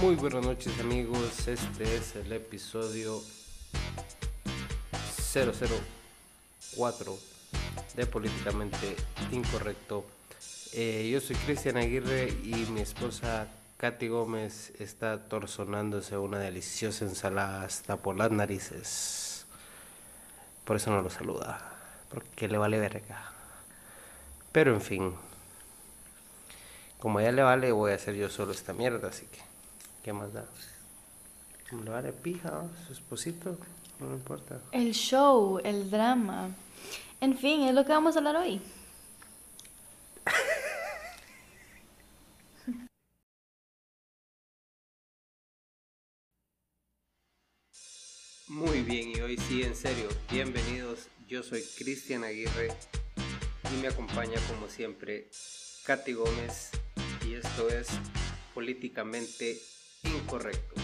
Muy buenas noches amigos, este es el episodio 004 de Políticamente Incorrecto. Eh, yo soy Cristian Aguirre y mi esposa Katy Gómez está torzonándose una deliciosa ensalada hasta por las narices. Por eso no lo saluda, porque le vale verga. Pero en fin, como ya le vale, voy a hacer yo solo esta mierda, así que, ¿qué más da? Como le vale pija, su esposito, no me importa. El show, el drama. En fin, es lo que vamos a hablar hoy. Muy bien, y hoy sí, en serio, bienvenidos. Yo soy Cristian Aguirre y me acompaña como siempre Katy Gómez y esto es Políticamente Incorrecto.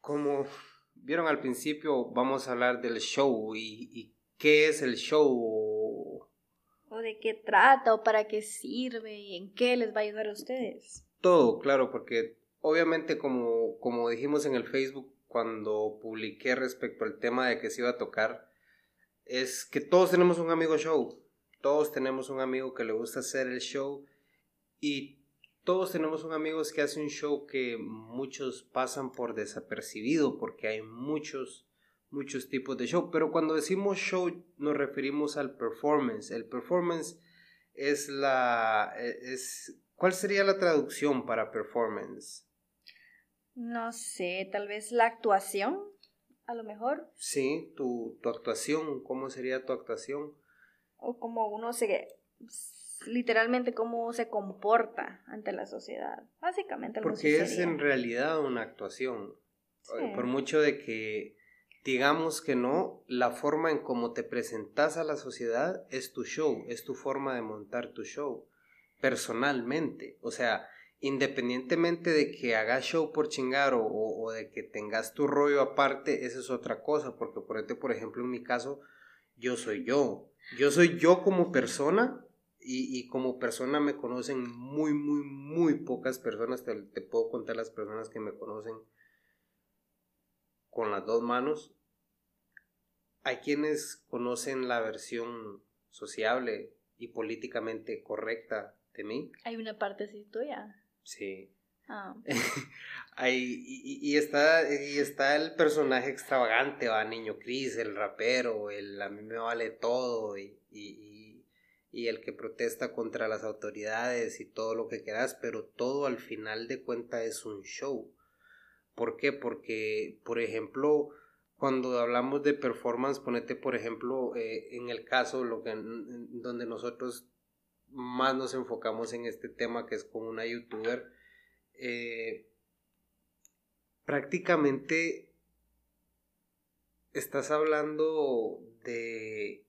Como vieron al principio, vamos a hablar del show y, y qué es el show. O de qué trata, o para qué sirve, y en qué les va a ayudar a ustedes. Todo, claro, porque obviamente como, como dijimos en el Facebook cuando publiqué respecto al tema de que se iba a tocar, es que todos tenemos un amigo show, todos tenemos un amigo que le gusta hacer el show y todos tenemos un amigo que hace un show que muchos pasan por desapercibido porque hay muchos muchos tipos de show, pero cuando decimos show nos referimos al performance. El performance es la es ¿cuál sería la traducción para performance? No sé, tal vez la actuación, a lo mejor. Sí, tu, tu actuación, ¿cómo sería tu actuación? O como uno se literalmente cómo se comporta ante la sociedad. Básicamente algo Porque es en realidad una actuación. Por mucho de que digamos que no, la forma en cómo te presentas a la sociedad es tu show, es tu forma de montar tu show, personalmente. O sea, independientemente de que hagas show por chingar o, o, de que tengas tu rollo aparte, esa es otra cosa, porque por, por ejemplo en mi caso, yo soy yo. Yo soy yo como persona y, y como persona me conocen muy, muy, muy pocas personas, te, te puedo contar las personas que me conocen con las dos manos. Hay quienes conocen la versión sociable y políticamente correcta de mí. Hay una parte así tuya. Sí. Hay, y, está, y está el personaje extravagante, va, Niño Cris, el rapero, el a mí me vale todo, y, y, y, el que protesta contra las autoridades y todo lo que quieras, pero todo al final de cuentas es un show. ¿Por qué? Porque, por ejemplo, cuando hablamos de performance, ponete, por ejemplo, eh, en el caso lo que, donde nosotros más nos enfocamos en este tema que es con una youtuber, eh, prácticamente estás hablando de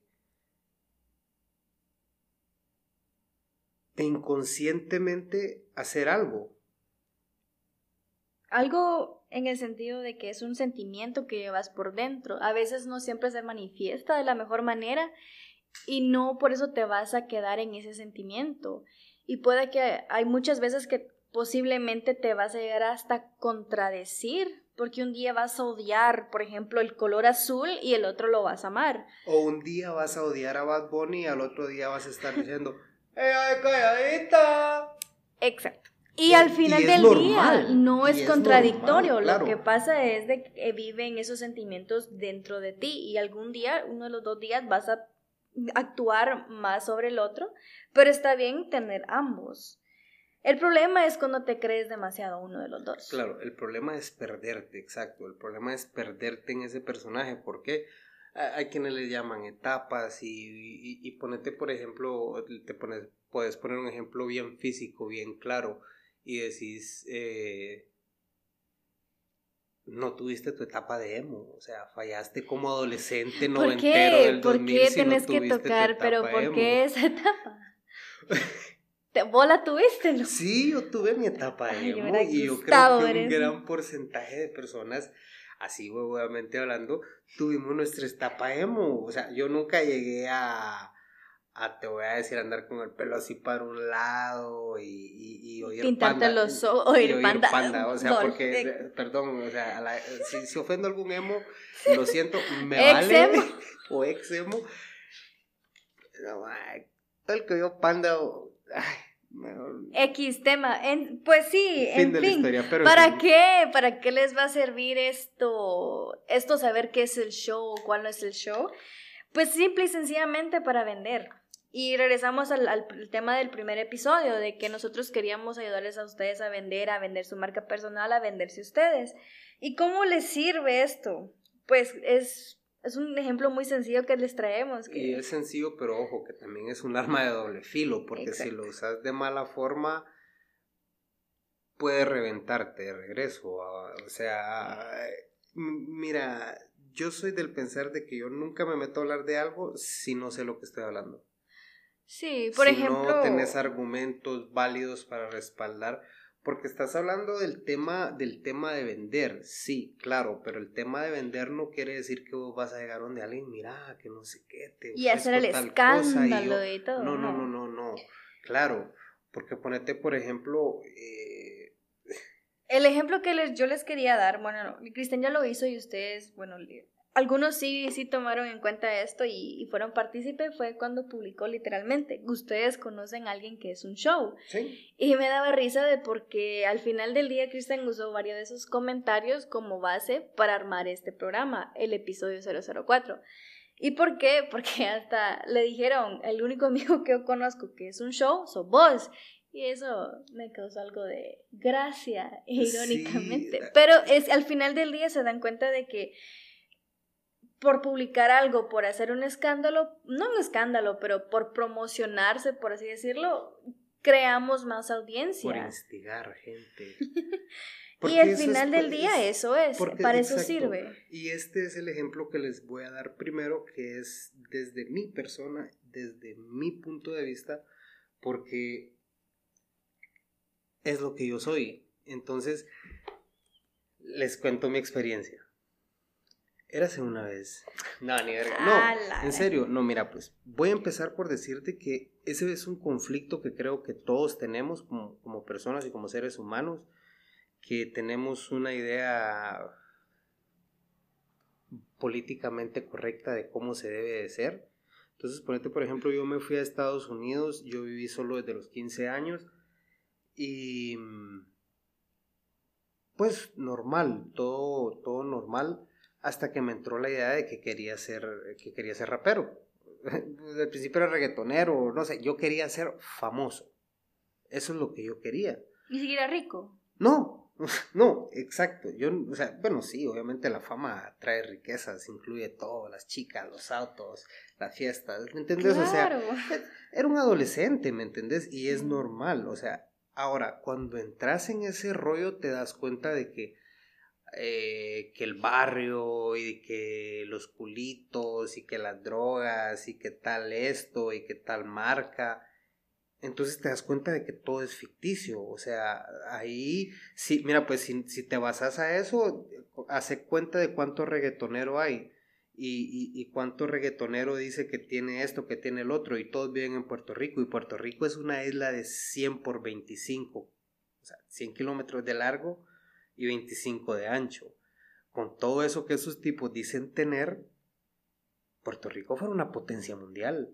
de inconscientemente hacer algo. Algo en el sentido de que es un sentimiento que llevas por dentro. A veces no siempre se manifiesta de la mejor manera y no por eso te vas a quedar en ese sentimiento. Y puede que hay muchas veces que posiblemente te vas a llegar hasta contradecir, porque un día vas a odiar, por ejemplo, el color azul y el otro lo vas a amar. O un día vas a odiar a Bad Bunny y al otro día vas a estar diciendo, ¡Eh, ay, calladita! Exacto. Y, al final del día no es contradictorio, lo que pasa es de que viven esos sentimientos dentro de ti y algún día, uno de los dos días vas a actuar más sobre el otro, pero está bien tener ambos. El problema es cuando te crees demasiado uno de los dos. Claro, el problema es perderte, exacto. El problema es perderte en ese personaje. porque Hay quienes le llaman etapas y, y, ponete, por ejemplo, te pones, puedes poner un ejemplo bien físico, bien claro, y decís, eh, no tuviste tu etapa de emo, o sea, fallaste como adolescente noventero del 2000 ¿Por qué tenés que tocar, pero por qué esa etapa? ¿Te, ¿Vos la tuviste, no? Sí, yo tuve mi etapa de emo y yo creo que un gran porcentaje de personas, así obviamente hablando, tuvimos nuestra etapa emo, o sea, yo nunca llegué a a, te voy a decir, andar con el pelo así para un lado y, y, oír Pintarte los ojos, oír, panda. O sea, porque, perdón, o sea, si, si, ofendo algún emo, lo siento, me vale. o ex emo. No, todo el que vio panda, ay, X tema. pues sí, en fin. ¿Para qué? ¿Para qué les va a servir esto? Esto saber qué es el show o cuál no es el show. Pues simple y sencillamente para vender. Y regresamos al, al, tema del primer episodio, de que nosotros queríamos ayudarles a ustedes a vender, a vender su marca personal, a venderse ustedes. ¿Y cómo les sirve esto? Pues es es un ejemplo muy sencillo que les traemos. Y es sencillo, pero ojo, que también es un arma de doble filo, porque si lo usas de mala forma, puede reventarte de regreso. O sea, mira, yo soy del pensar de que yo nunca me meto a hablar de algo si no sé lo que estoy hablando. Sí, por ejemplo. Si no tenés argumentos válidos para respaldar. Porque estás hablando del tema, del tema de vender, sí, claro, pero el tema de vender no quiere decir que vos vas a llegar donde alguien, mira, que no sé qué, te Y hacer el escándalo y, todo. No, no, no, no, no, claro, porque ponete, por ejemplo... Eh, el ejemplo que les, yo les quería dar, bueno, Cristian ya lo hizo y ustedes, bueno, algunos sí, sí tomaron en cuenta esto y, fueron partícipes, fue cuando publicó literalmente, ustedes conocen a alguien que es un show. Sí. Y me daba risa de porque al final del día Cristian usó varios de esos comentarios como base para armar este programa, el episodio 004. ¿Y por qué? Porque hasta le dijeron, el único amigo que yo conozco que es un show, sos vos. Y eso me causó algo de gracia, irónicamente. Pero es, al final del día se dan cuenta de que por publicar algo, por hacer un escándalo, no un escándalo, pero por promocionarse, por así decirlo, creamos más audiencia. Por instigar gente. y al final del día eso es, para eso sirve. Y este es el ejemplo que les voy a dar primero, que es desde mi persona, desde mi punto de vista, porque es lo que yo soy. Entonces, les cuento mi experiencia. Érase una vez. No, ni verga. No, en serio, no, mira, pues voy a empezar por decirte que ese es un conflicto que creo que todos tenemos como, como personas y como seres humanos, que tenemos una idea políticamente correcta de cómo se debe de ser. Entonces, ponete, por ejemplo, yo me fui a Estados Unidos, yo viví solo desde los 15 años y pues normal, todo, todo normal hasta que me entró la idea de que quería ser, que quería ser rapero. Desde el principio era reggaetonero, no sé, yo quería ser famoso. Eso es lo que yo quería. ¿Ni siquiera rico? No, no, exacto. Yo, o sea, bueno, sí, obviamente la fama trae riquezas, incluye todo, las chicas, los autos, las fiestas, ¿me entendés? O sea, era un adolescente, ¿me entendés? Y es normal, o sea, ahora, cuando entras en ese rollo te das cuenta de que eh, que el barrio y que los culitos y que las drogas y que tal esto y que tal marca. Entonces te das cuenta de que todo es ficticio. O sea, ahí, sí, mira, pues si, si te basas a eso, hace cuenta de cuánto reggaetonero hay. Y, y, y, cuánto reggaetonero dice que tiene esto, que tiene el otro, y todos viven en Puerto Rico, y Puerto Rico es una isla de 100 por 25, o sea, 100 kilómetros de largo, y 25 de ancho. Con todo eso que esos tipos dicen tener, Puerto Rico fue una potencia mundial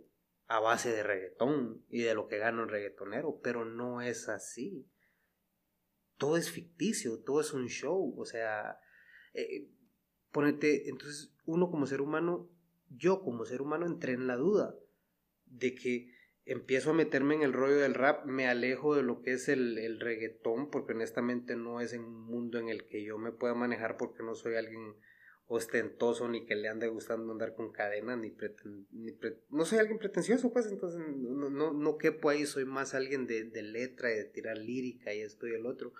a base de reggaetón y de lo que gana un reggaetonero, pero no es así. Todo es ficticio, todo es un show, o sea, eh, ponete, entonces uno como ser humano, yo como ser humano entré en la duda de que empiezo a meterme en el rollo del rap, me alejo de lo que es el, el, reggaetón, porque honestamente no es un mundo en el que yo me pueda manejar porque no soy alguien ostentoso ni que le ande gustando andar con cadena, ni, ni no soy alguien pretencioso, pues entonces no, no, no quepo ahí, soy más alguien de, de letra y de tirar lírica y esto y el otro.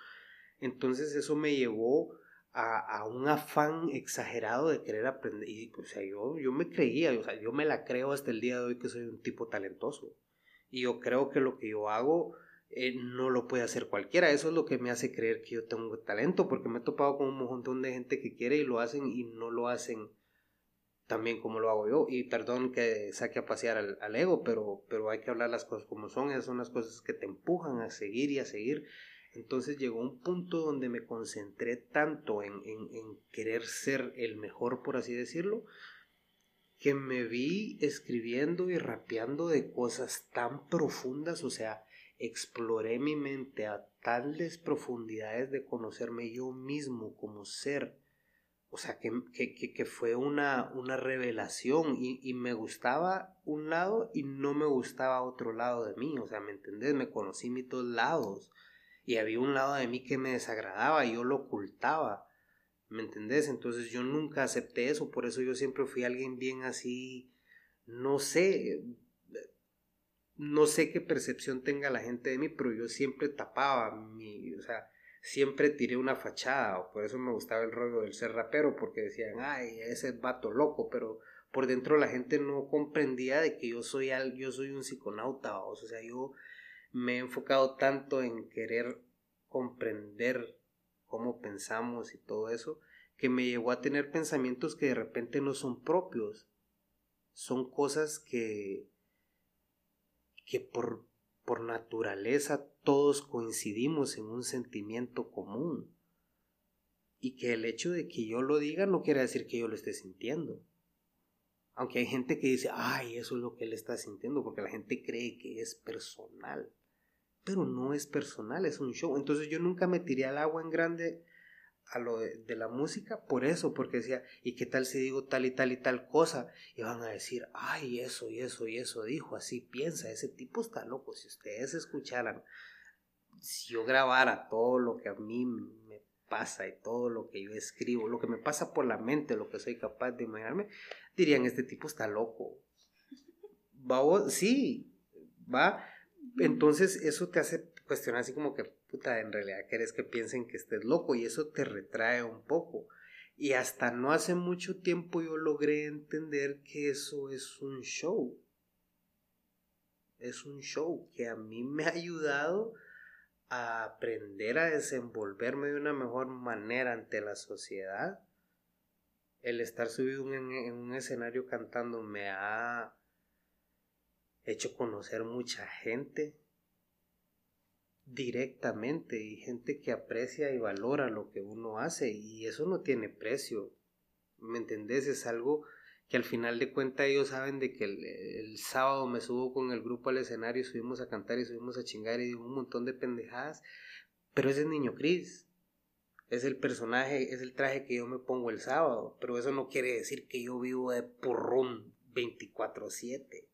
Entonces eso me llevó a, a, un afán exagerado de querer aprender. Y, o sea, yo, yo me creía, o sea, yo me la creo hasta el día de hoy que soy un tipo talentoso. Y yo creo que lo que yo hago eh, no lo puede hacer cualquiera. Eso es lo que me hace creer que yo tengo talento, porque me he topado con un montón de gente que quiere y lo hacen y no lo hacen también como lo hago yo. Y perdón que saque a pasear al, ego, pero, pero hay que hablar las cosas como son. Esas son las cosas que te empujan a seguir y a seguir. Entonces llegó un punto donde me concentré tanto en, en, querer ser el mejor, por así decirlo, que me vi escribiendo y rapeando de cosas tan profundas, o sea, exploré mi mente a tales profundidades de conocerme yo mismo como ser. O sea, que, que, que fue una, una revelación y, y, me gustaba un lado y no me gustaba otro lado de mí. O sea, ¿me entendés? Me conocí mis dos lados y había un lado de mí que me desagradaba y yo lo ocultaba. ¿Me entendés? Entonces yo nunca acepté eso, por eso yo siempre fui alguien bien así, no sé, no sé qué percepción tenga la gente de mí, pero yo siempre tapaba mi, o sea, siempre tiré una fachada, por eso me gustaba el rollo del ser rapero, porque decían, ay, ese vato loco, pero por dentro la gente no comprendía de que yo soy yo soy un psiconauta, o sea, yo me he enfocado tanto en querer comprender cómo pensamos y todo eso, que me llevó a tener pensamientos que de repente no son propios, son cosas que que por, por naturaleza todos coincidimos en un sentimiento común. Y que el hecho de que yo lo diga no quiere decir que yo lo esté sintiendo. Aunque hay gente que dice, ay, eso es lo que él está sintiendo, porque la gente cree que es personal. Pero no es personal, es un show. Entonces yo nunca me tiré al agua en grande a lo de, la música por eso, porque decía, ¿y qué tal si digo tal y tal y tal cosa? Y van a decir, ay, eso y eso y eso dijo, así piensa, ese tipo está loco. Si ustedes escucharan, si yo grabara todo lo que a mí me pasa y todo lo que yo escribo, lo que me pasa por la mente, lo que soy capaz de imaginarme, dirían, este tipo está loco. ¿Va? Sí, va. Entonces eso te hace cuestionar así como que, puta, en realidad querés que piensen que estés loco y eso te retrae un poco. Y hasta no hace mucho tiempo yo logré entender que eso es un show. Es un show que a mí me ha ayudado a aprender a desenvolverme de una mejor manera ante la sociedad. El estar subido en, en un escenario cantando me ha hecho conocer mucha gente, directamente y gente que aprecia y valora lo que uno hace y eso no tiene precio. ¿Me entendés? Es algo que al final de cuentas ellos saben de que el, sábado me subo con el grupo al escenario, subimos a cantar y subimos a chingar y digo un montón de pendejadas, pero ese es Niño Cris. Es el personaje, es el traje que yo me pongo el sábado, pero eso no quiere decir que yo vivo de porrón 24/7.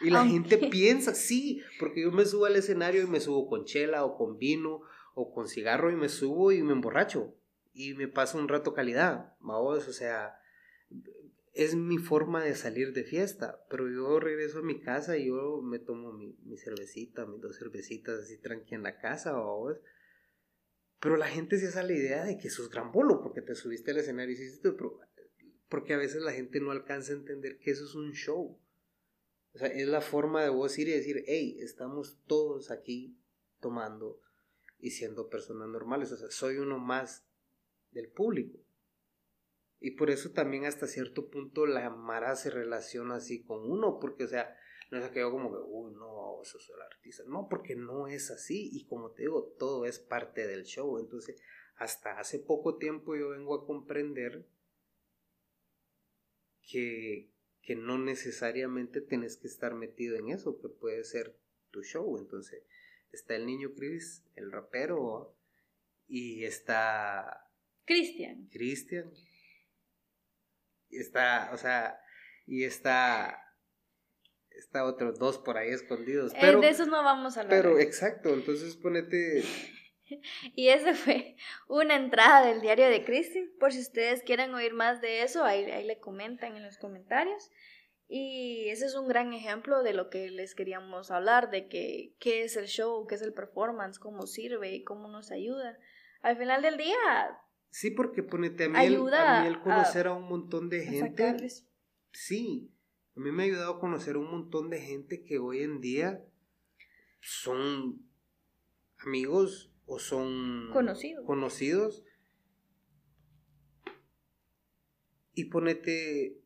Y la gente piensa, sí, porque yo me subo al escenario y me subo con chela o con vino o con cigarro y me subo y me emborracho y me paso un rato calidad, vamos, o sea, es mi forma de salir de fiesta, pero yo regreso a mi casa y yo me tomo mi, cervecita, mis dos cervecitas así tranqui en la casa, vamos. Pero la gente se hace la idea de que eso es gran bolo porque te subiste al escenario y hiciste, pero porque a veces la gente no alcanza a entender que eso es un show. Es la forma de vos ir y decir, hey, estamos todos aquí tomando y siendo personas normales. O sea, soy uno más del público. Y por eso también hasta cierto punto la Mara se relaciona así con uno, porque, o sea, no es que yo como que, uy, no, eso es el artista. No, porque no es así. Y como te digo, todo es parte del show. Entonces, hasta hace poco tiempo yo vengo a comprender que, que no necesariamente tienes que estar metido en eso, que puede ser tu show. Entonces, está el niño Chris, el rapero, y está... Cristian. Cristian. Y está, o sea, y está... Está otros dos por ahí escondidos. Eh, pero, de esos no vamos a hablar. Pero exacto, entonces ponete Y esa fue una entrada del diario de Cristi. Por si ustedes quieren oír más de eso, ahí, ahí le comentan en los comentarios. Y ese es un gran ejemplo de lo que les queríamos hablar, de que, qué es el show, qué es el performance, cómo sirve y cómo nos ayuda. Al final del día... Sí, porque ponete a mí, ayuda el, conocer a, un montón de gente. Sí, a mí me ha ayudado a conocer a un montón de gente que hoy en día son amigos o son conocidos. Y ponete,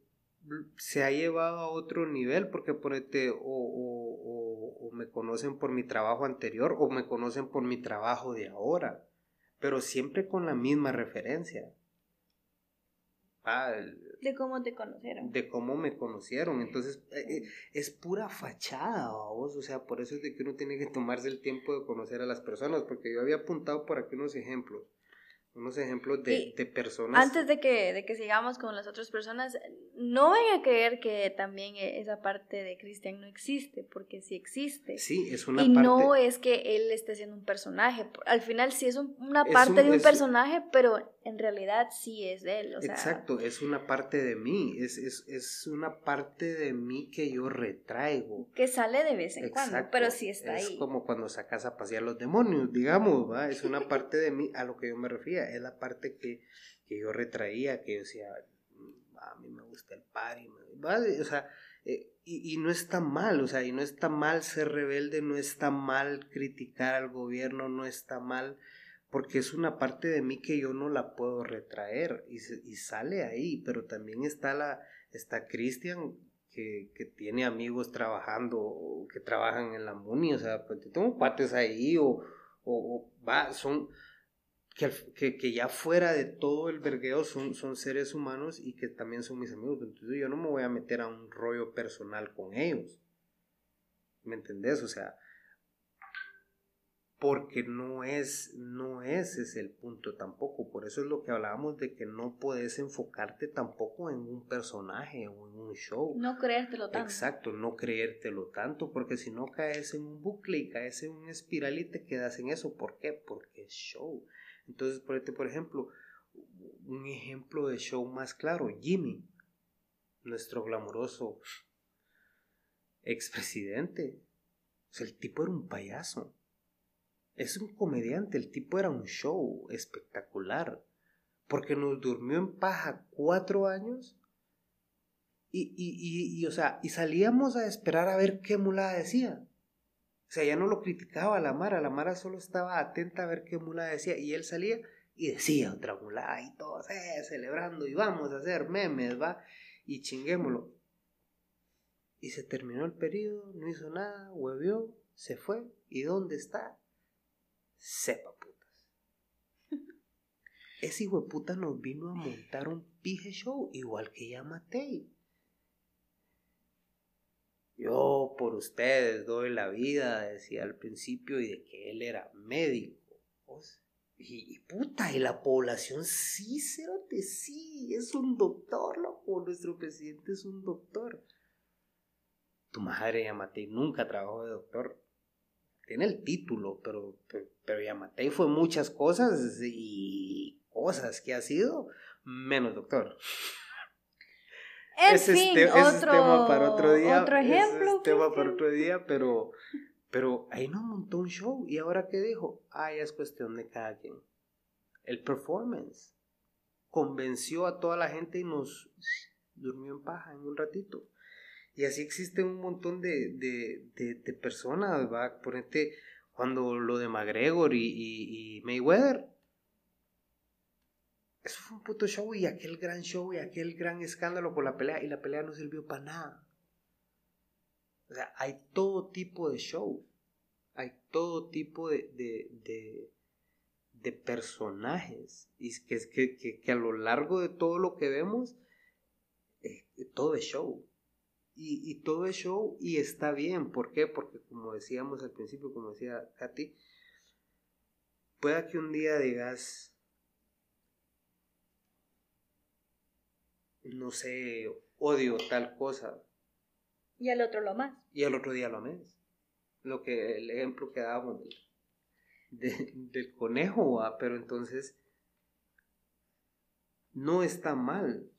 se ha llevado a otro nivel porque ponete o, o, me conocen por mi trabajo anterior o me conocen por mi trabajo de ahora, pero siempre con la misma referencia. Ah, de cómo te conocieron. De cómo me conocieron. Entonces, eh, eh, es pura fachada, vos. O sea, por eso es de que uno tiene que tomarse el tiempo de conocer a las personas, porque yo había apuntado por aquí unos ejemplos unos ejemplos de, de, personas. Antes de que, de que sigamos con las otras personas, no vayan a creer que también e, esa parte de Cristian no existe, porque sí existe. Sí, es una y no es que él esté siendo un personaje. Al final sí es una parte de un personaje, pero en realidad sí es de él. Exacto, es una parte de mí, es, es, es, una parte de mí que yo retraigo. Que sale de vez en cuando, pero sí está ahí. Es como cuando sacas a pasear los demonios, digamos, ¿va? Es una parte de mí a lo que yo me refiero es la parte que, yo retraía, que yo decía, mm, a mí me gusta el party, o sea, eh, y, no está mal, o sea, y no está mal ser rebelde, no está mal criticar al gobierno, no está mal, porque es una parte de mí que yo no la puedo retraer y, sale ahí, pero también está la, está Cristian que, que, tiene amigos trabajando, que trabajan en la MUNI, o sea, pues, tengo cuates ahí o, o son, que, que, ya fuera de todo el vergueo son, son seres humanos y que también son mis amigos. Entonces yo no me voy a meter a un rollo personal con ellos. ¿Me entendés? O sea, porque no es, no ese es el punto tampoco. Por eso es lo que hablábamos de que no puedes enfocarte tampoco en un personaje o en un show. No creértelo tanto. Exacto, no creértelo tanto, porque si no caes en un bucle y caes en una espiral y te quedas en eso. ¿Por qué? Porque es show. Entonces, por, este, por ejemplo, un ejemplo de show más claro, Jimmy, nuestro glamuroso expresidente. O sea, el tipo era un payaso. Es un comediante, el tipo era un show espectacular. Porque nos durmió en paja cuatro años y, y, y, o sea, y salíamos a esperar a ver qué mula decía. O sea, ya no lo criticaba la Mara, la Mara solo estaba atenta a ver qué mula decía y él salía y decía otra mula y todos eh, celebrando y vamos a hacer memes, va, y chinguémoslo. Y se terminó el periodo, no hizo nada, huevió, se fue. ¿Y dónde está? Sepa putas. Ese hijo de puta nos vino a montar un pije show, igual que ya Matei. Yo por ustedes doy la vida, decía al principio, y de que él era médico. Y, puta, y la población sí, cerote, sí, es un doctor, loco. Nuestro presidente es un doctor. Tu madre Yamatei nunca trabajó de doctor. Tiene el título, pero, pero, pero Yamatei fue muchas cosas y cosas que ha sido menos doctor. En ese fin, otro, tema para otro día. Otro ejemplo. es tema para otro día, pero, pero ahí no montó un show. ¿Y ahora qué dijo? Ah, es cuestión de cada quien. El performance. Convenció a toda la gente y nos durmió en paja en un ratito. Y así existen un montón de, de, de, personas, va. Ponete cuando lo de McGregor y, y, y Mayweather eso fue un puto show y aquel gran show y aquel gran escándalo por la pelea y la pelea no sirvió para nada. O sea, hay todo tipo de show. Hay todo tipo de, de, de, personajes. Y que, que, que, a lo largo de todo lo que vemos, eh, todo es show. Y, y, todo es show y está bien. ¿Por qué? Porque como decíamos al principio, como decía Katy, pueda que un día digas, no sé, odio tal cosa. Y al otro lo más. Y al otro día lo ames. Lo que el ejemplo que dábamos del conejo, pero entonces no está mal.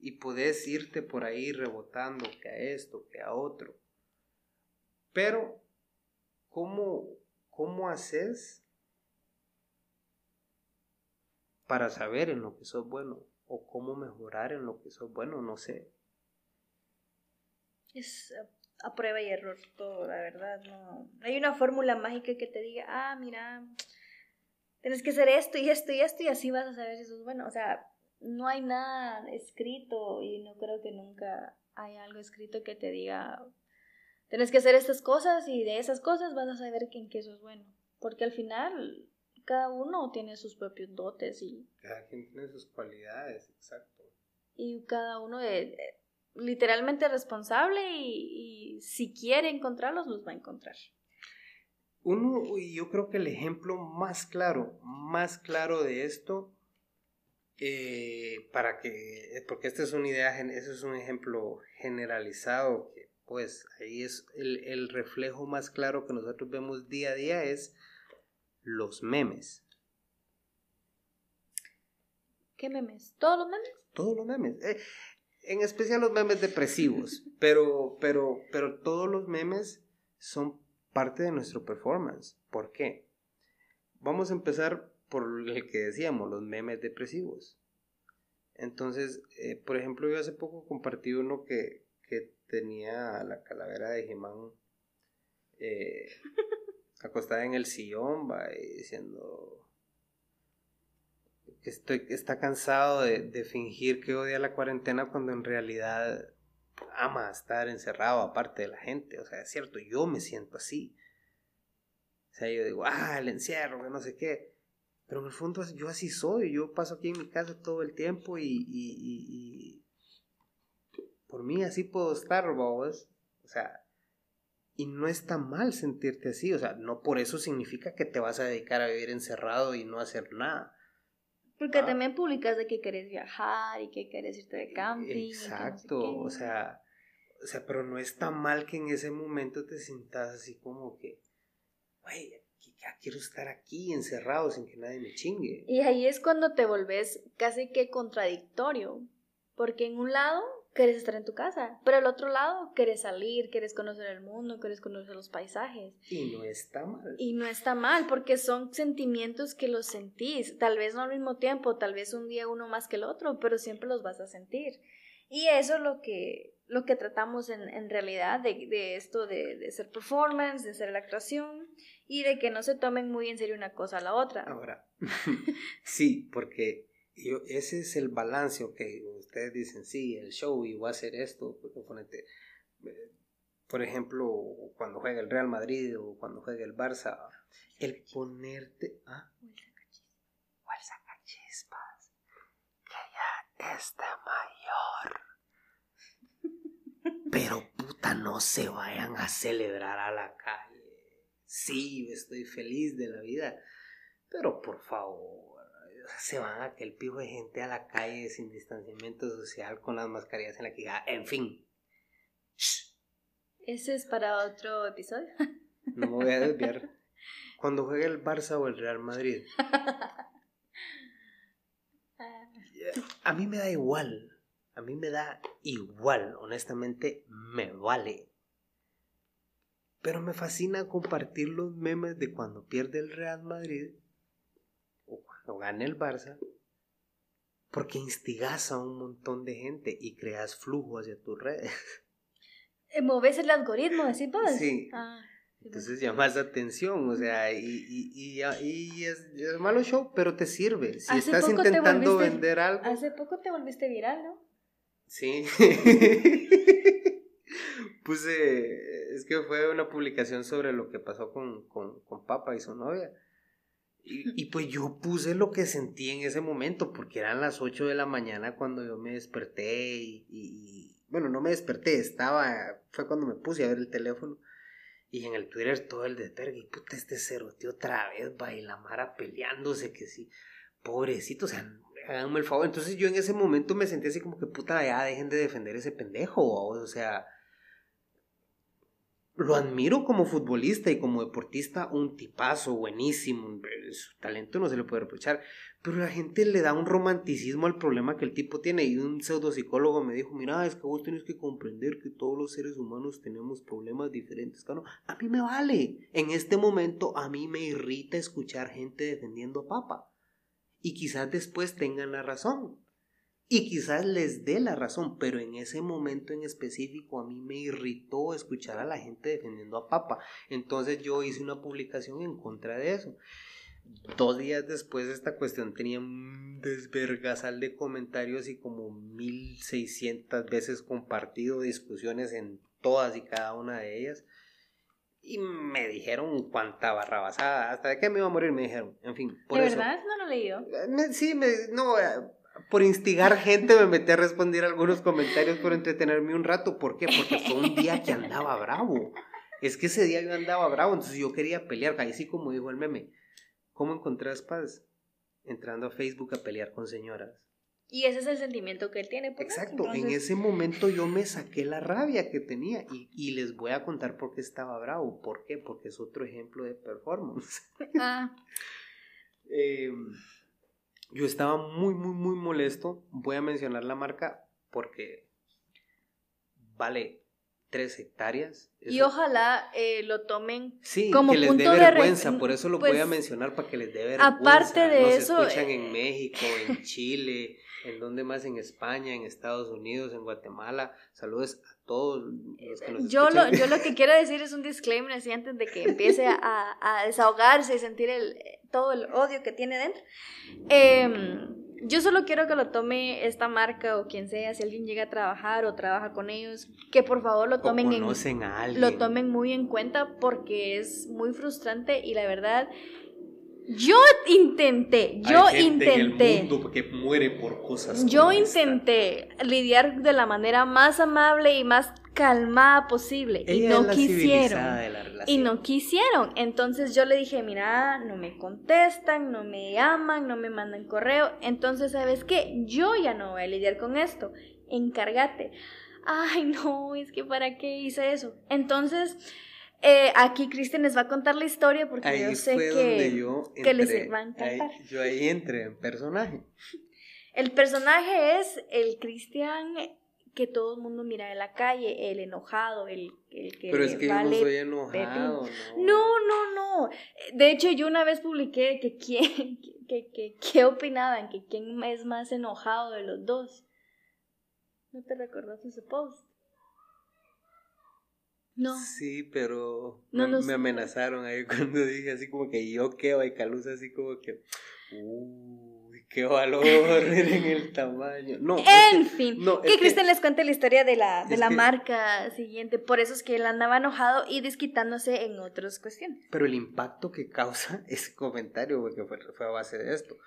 Y puedes irte por ahí rebotando que a esto, que a otro. Pero, ¿cómo, cómo haces para saber en lo que sos bueno? o cómo mejorar en lo que sos bueno, no sé. Es a, prueba y error todo, la verdad, no. Hay una fórmula mágica que te diga, ah, mira, tienes que hacer esto y esto y esto y así vas a saber si sos bueno. O sea, no hay nada escrito y no creo que nunca hay algo escrito que te diga, tienes que hacer estas cosas y de esas cosas vas a saber que en qué eso es bueno. Porque al final cada uno tiene sus propios dotes y... Cada quien tiene sus cualidades, exacto. Y cada uno es literalmente responsable y, y si quiere encontrarlos, los va a encontrar. Uno, y yo creo que el ejemplo más claro, más claro de esto eh, para que, porque esta es una idea, eso es un ejemplo generalizado, que pues ahí es el, el, reflejo más claro que nosotros vemos día a día es los memes. ¿Qué memes? ¿Todos los memes? Todos los memes. Eh, en especial los memes depresivos, pero, pero, pero todos los memes son parte de nuestro performance. ¿Por qué? Vamos a empezar por el que decíamos, los memes depresivos. Entonces, eh, por ejemplo, yo hace poco compartí uno que, que tenía la calavera de Jimán eh, acostada en el sillón, va, y diciendo que estoy, está cansado de, de, fingir que odia la cuarentena cuando en realidad ama estar encerrado aparte de la gente. O sea, es cierto, yo me siento así. O sea, yo digo, ah, el encierro, que no sé qué. Pero en el fondo yo así soy, yo paso aquí en mi casa todo el tiempo y, y, por mí así puedo estar, vos. O sea, y no está mal sentirte así, o sea, no por eso significa que te vas a dedicar a vivir encerrado y no hacer nada. Porque también publicas de que querés viajar y que querés irte de camping. Exacto, o sea, o sea, pero no está mal que en ese momento te sientas así como que, güey, ya quiero estar aquí encerrado sin que nadie me chingue. Y ahí es cuando te volvés casi que contradictorio, porque en un lado quieres estar en tu casa, pero al otro lado quieres salir, quieres conocer el mundo, quieres conocer los paisajes. Y no está mal. Y no está mal, porque son sentimientos que los sentís, tal vez no al mismo tiempo, tal vez un día uno más que el otro, pero siempre los vas a sentir. Y eso es lo que, lo que tratamos en, en realidad de, de esto de, de, ser performance, de ser la actuación y de que no se tomen muy en serio una cosa a la otra. Ahora, sí, porque yo, ese es el balance, ok, ustedes dicen, sí, el show y voy a hacer esto, ponete, eh, por ejemplo, cuando juega el Real Madrid o cuando juega el Barça, el ponerte... ¿ah? El sacachispas, que ya está mayor. Pero puta, no se vayan a celebrar a la calle sí, estoy feliz de la vida, pero por favor, se van a aquel pijo de gente a la calle sin distanciamiento social con las mascarillas en la que en fin. Ese es para otro episodio. No me voy a desviar. Cuando juegue el Barça o el Real Madrid. A mí me da igual. A mí me da igual. Honestamente, me vale. Pero me fascina compartir los memes de cuando pierde el Real Madrid o cuando gana el Barça, porque instigas a un montón de gente y creas flujo hacia tus redes. Eh, ¿Moves el algoritmo, así pues? Sí. Ah, Entonces llamas atención, o sea, y, y, y, es, es, malo show, pero te sirve. Si estás intentando vender algo. Hace poco te volviste viral, ¿no? Sí. Puse, es que fue una publicación sobre lo que pasó con, con, con Papa y su novia. Y, y, pues yo puse lo que sentí en ese momento, porque eran las 8 de la mañana cuando yo me desperté y, bueno, no me desperté, estaba, fue cuando me puse a ver el teléfono y en el Twitter todo el desvergue, puta, este cerote otra vez, va y la Mara peleándose, que sí, pobrecito, o sea, háganme el favor. Entonces yo en ese momento me sentí así como que puta, ya dejen de defender ese pendejo, o sea, lo admiro como futbolista y como deportista, un tipazo buenísimo, su talento no se le puede reprochar, pero la gente le da un romanticismo al problema que el tipo tiene y un pseudopsicólogo me dijo, mira, es que vos tienes que comprender que todos los seres humanos tenemos problemas diferentes, a mí me vale, en este momento a mí me irrita escuchar gente defendiendo a Papa. Y quizás después tengan la razón, y quizás les dé la razón, pero en ese momento en específico a mí me irritó escuchar a la gente defendiendo a Papa. Entonces yo hice una publicación en contra de eso. dos días después esta cuestión tenía un desvergasal de comentarios y como 1600 veces compartido discusiones en todas y cada una de ellas. Y me dijeron cuánta barrabasada, hasta de que me iba a morir me dijeron, en fin. Por ¿De verdad? No lo he leído. Eh, sí, me, no, eh, por instigar gente me metí a responder algunos comentarios por entretenerme un rato. ¿Por qué? Porque fue un día que andaba bravo. Es que ese día yo andaba bravo, entonces yo quería pelear, ahí sí como dijo el meme. ¿Cómo encontrás paz? Entrando a Facebook a pelear con señoras. Y ese es el sentimiento que él tiene. Pues, Exacto, en ese momento yo me saqué la rabia que tenía y, les voy a contar por qué estaba bravo. ¿Por qué? Porque es otro ejemplo de performance. Ah. Em, yo estaba muy, muy, muy molesto. Voy a mencionar la marca porque vale tres hectáreas. Y ojalá eh, lo tomen sí, como que les dé vergüenza, por eso lo voy a pues, mencionar para que les dé vergüenza. Aparte de Nos eso, escuchan en México, en Chile, en donde más, en España, en Estados Unidos, en Guatemala. Saludos a todos los que nos yo Lo, yo lo que quiero decir es un disclaimer así antes de que empiece a, a desahogarse y sentir el, todo el odio que tiene dentro. Eh, yo solo quiero que lo tome esta marca o quien sea, si alguien llega a trabajar o trabaja con ellos, que por favor lo tomen en, lo tomen muy en cuenta porque es muy frustrante y la verdad yo intenté, yo intenté. porque muere por cosas. Yo intenté lidiar de la manera más amable y más calmada posible y no quisieron. y no quisieron. Entonces yo le dije, mira, no me contestan, no me llaman, no me mandan correo. Entonces, ¿sabes qué? Yo ya no voy a lidiar con esto. Encárgate. Ay, no, es que ¿para qué hice eso? Entonces, eh, aquí Cristian les va a contar la historia porque yo sé que, que les va a encantar. yo ahí entré en personaje. El personaje es el Cristian que todo el mundo mira en la calle, el enojado, el, el que... Pero es que yo no soy enojado, ¿no? No, no, no. De hecho, yo una vez publiqué que quién, que, que, qué opinaban, que quién es más enojado de los dos. ¿No te recordás ese post? No. Sí, pero me, me, amenazaron ahí cuando dije así como que yo quedo y Calusa así como que... Uh, qué valor en el tamaño. No, en fin, que Cristian les cuente la historia de la, de la marca siguiente. Por eso es que él andaba enojado y desquitándose en otras cuestiones. Pero el impacto que causa ese comentario, porque fue, fue a base de esto.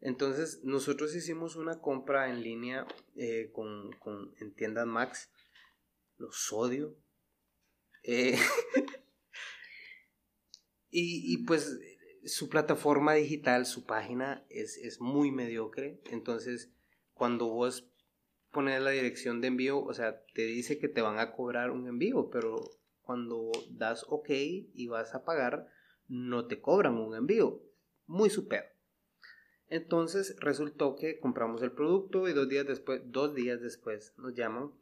Entonces, nosotros hicimos una compra en línea eh, con, con, en tiendas Max. Los odio. Eh, y, y pues su plataforma digital, su página es, muy mediocre. Entonces, cuando vos pones la dirección de envío, o sea, te dice que te van a cobrar un envío, pero cuando das OK y vas a pagar, no te cobran un envío. Muy super. Entonces resultó que compramos el producto y dos días después, dos días después nos llaman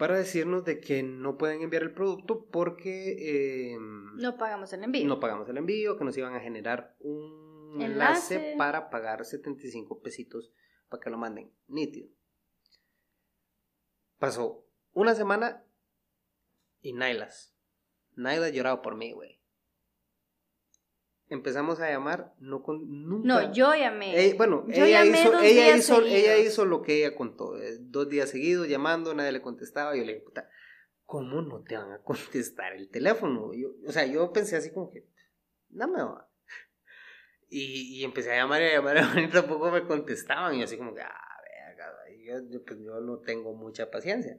para decirnos de que no pueden enviar el producto porque... Em, no pagamos el envío. No pagamos el envío, que nos iban a generar un enlace, para pagar 75 pesitos para que lo manden. Nítido. Pasó una semana y Nailas. Naila llorado por mí, güey empezamos a llamar, no con nunca. No, yo llamé. bueno, ella, hizo, ella, hizo, ella hizo lo que ella contó. Eh, dos días seguidos llamando, nadie le contestaba. Yo le dije, puta, ¿cómo no te van a contestar el teléfono? Yo, o sea, yo pensé así como que, no me va. Y, y empecé a llamar y a llamar y tampoco me contestaban. Y así como que, ah, verga, yo, pues yo no tengo mucha paciencia.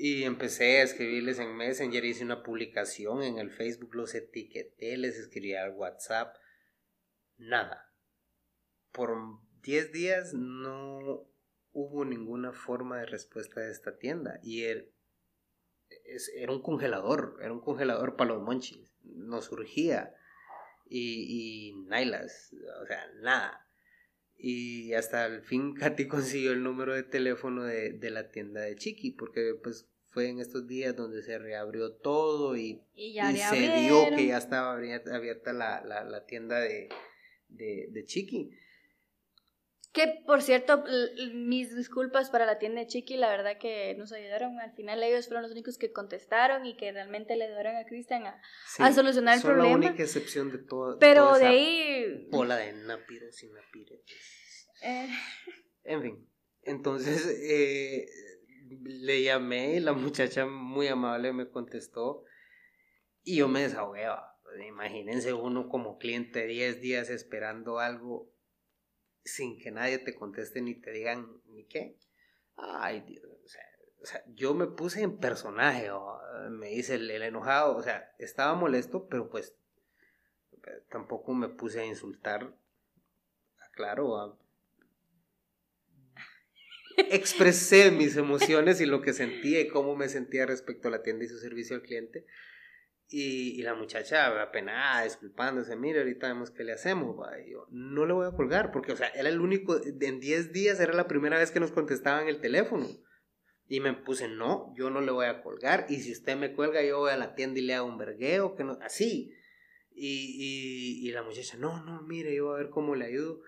Y empecé a escribirles en Messenger, hice una publicación en el Facebook, los etiqueté, les escribí al WhatsApp. Nada. Por 10 días no hubo ninguna forma de respuesta de esta tienda. Y er, era un congelador, era un congelador para los monchis. No surgía. Y, y Nailas, o sea, nada. Y hasta el fin Katy consiguió el número de teléfono de, la tienda de Chiqui, porque pues fue en estos días donde se reabrió todo y, se vio que ya estaba abierta la, la, tienda de, de, Chiqui. Que por cierto, mis disculpas para la tienda de Chiqui, la verdad que nos ayudaron. Al final ellos fueron los únicos que contestaron y que realmente le ayudaron a Cristian a, solucionar el problema. Es la única excepción de todo. Pero de ahí. Bola de nápiros y napires. Eh. En fin. Entonces eh, le llamé y la muchacha muy amable me contestó y yo me desahogué. Imagínense uno como cliente 10 días esperando algo sin que nadie te conteste ni te digan ni qué. Ay, Dios, o sea, yo me puse en personaje, me dice el, enojado, o sea, estaba molesto, pero pues tampoco me puse a insultar, claro, expresé mis emociones y lo que sentía y cómo me sentía respecto a la tienda y su servicio al cliente. Y, la muchacha apenada, disculpándose, mire, ahorita vemos qué le hacemos, Y yo, no le voy a colgar, porque, o sea, era el único, en 10 días era la primera vez que nos contestaban el teléfono. Y me puse, no, yo no le voy a colgar, y si usted me cuelga, yo voy a la tienda y le hago un vergueo, que no, así. Y, y, y la muchacha, no, no, mire, yo voy a ver cómo le ayudo.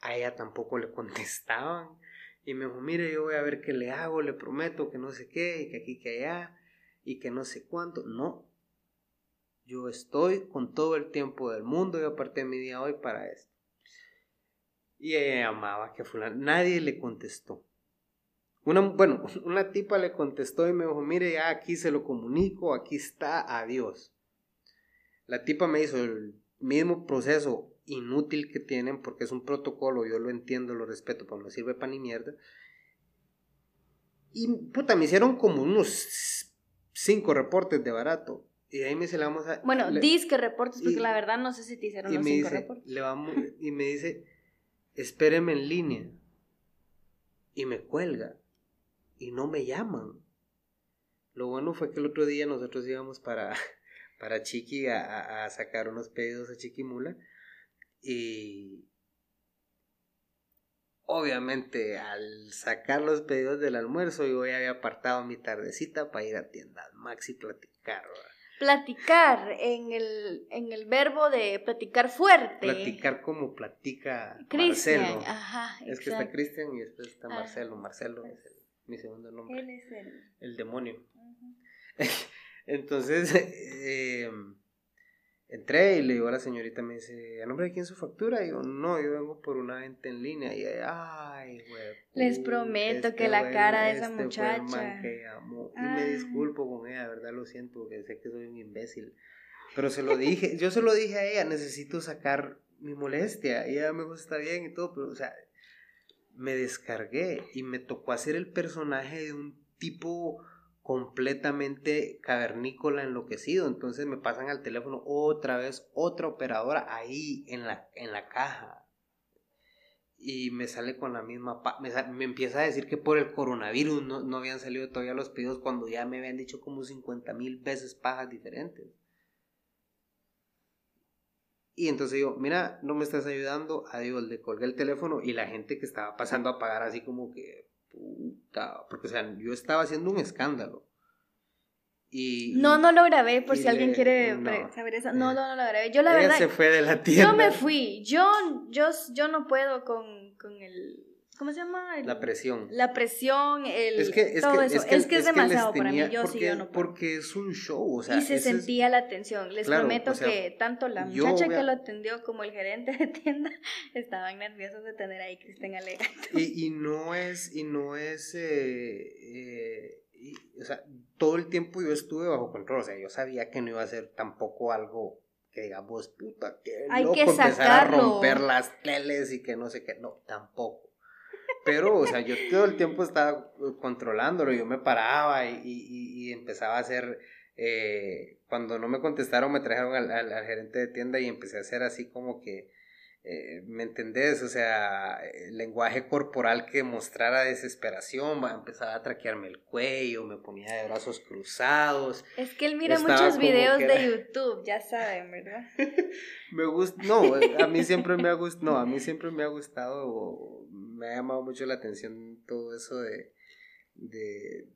A ella tampoco le contestaban. Y me dijo, mire, yo voy a ver qué le hago, le prometo que no sé qué, y que aquí, que allá, y que no sé cuánto. No, yo estoy con todo el tiempo del mundo y aparté mi día hoy para esto. Y ella llamaba que fulano, nadie le contestó. Una, bueno, una tipa le contestó y me dijo, mire, ya aquí se lo comunico, aquí está, adiós. La tipa me hizo el mismo proceso inútil que tienen, porque es un protocolo, yo lo entiendo, lo respeto, pero no sirve para ni mierda. Y puta, me hicieron como unos cinco reportes de barato. Y ahí me dice, le vamos a... Bueno, dis que reportes, porque la verdad no sé si te hicieron los cinco reportes. Le vamos, y me dice, espéreme en línea. Y me cuelga. Y no me llaman. Lo bueno fue que el otro día nosotros íbamos para, para Chiqui a, a sacar unos pedidos a Chiquimula. Y obviamente al sacar los pedidos del almuerzo yo ya había apartado mi tardecita para ir a tiendas Maxi platicar. Platicar en el, en el verbo de platicar fuerte. Platicar como platica Marcelo. es que está Cristian y después está Marcelo. Marcelo es mi segundo nombre. Él es el, el demonio. Entonces, eh, entré y le digo a la señorita, me dice, ¿a nombre de quién su factura? Y yo, no, yo vengo por una venta en línea. Y ay, güey. Les prometo este que la cara de esa este muchacha. Y me disculpo con ella, verdad lo siento, porque sé que soy un imbécil. Pero se lo dije, yo se lo dije a ella, necesito sacar mi molestia. Y ella me dijo, está bien y todo, pero, o sea, me descargué y me tocó hacer el personaje de un tipo completamente cavernícola enloquecido. Entonces me pasan al teléfono otra vez otra operadora ahí en la, en la caja. Y me sale con la misma... Me, me, empieza a decir que por el coronavirus no, no, habían salido todavía los pedidos cuando ya me habían dicho como 50 mil veces pajas diferentes. Y entonces digo, mira, no me estás ayudando. Adiós, le colgué el teléfono y la gente que estaba pasando a pagar así como que porque o sea, yo estaba haciendo un escándalo. Y, no, no lo grabé, por si alguien quiere saber eso. No, no, no lo grabé. Yo la ella verdad. se fue de la tienda. Yo me fui. Yo, yo, yo no puedo con, con el ¿Cómo se llama? la presión. La presión, el, es que, es todo eso. Es que es, demasiado para mí. Yo sí, yo no puedo. Porque es un show, o sea. Y se sentía la tensión. Les prometo que tanto la muchacha que lo atendió como el gerente de tienda estaban nerviosos de tener ahí Cristian alegando. Y, y no es, y no es, eh, eh, o sea, todo el tiempo yo estuve bajo control. O sea, yo sabía que no iba a ser tampoco algo que digamos, puta, que Hay que empezar a romper las teles y que no sé qué. No, tampoco. Pero, o sea, yo todo el tiempo estaba controlándolo, yo me paraba y, y, y empezaba a hacer, eh, cuando no me contestaron me trajeron al, al, gerente de tienda y empecé a hacer así como que, eh, ¿me entendés? O sea, el lenguaje corporal que mostrara desesperación, empezaba a traquearme el cuello, me ponía de brazos cruzados. Es que él mira muchos videos de YouTube, ya saben, ¿verdad? me gusta, no, a mí siempre me ha gustado, no, a mí siempre me ha gustado me ha llamado mucho la atención todo eso de, de,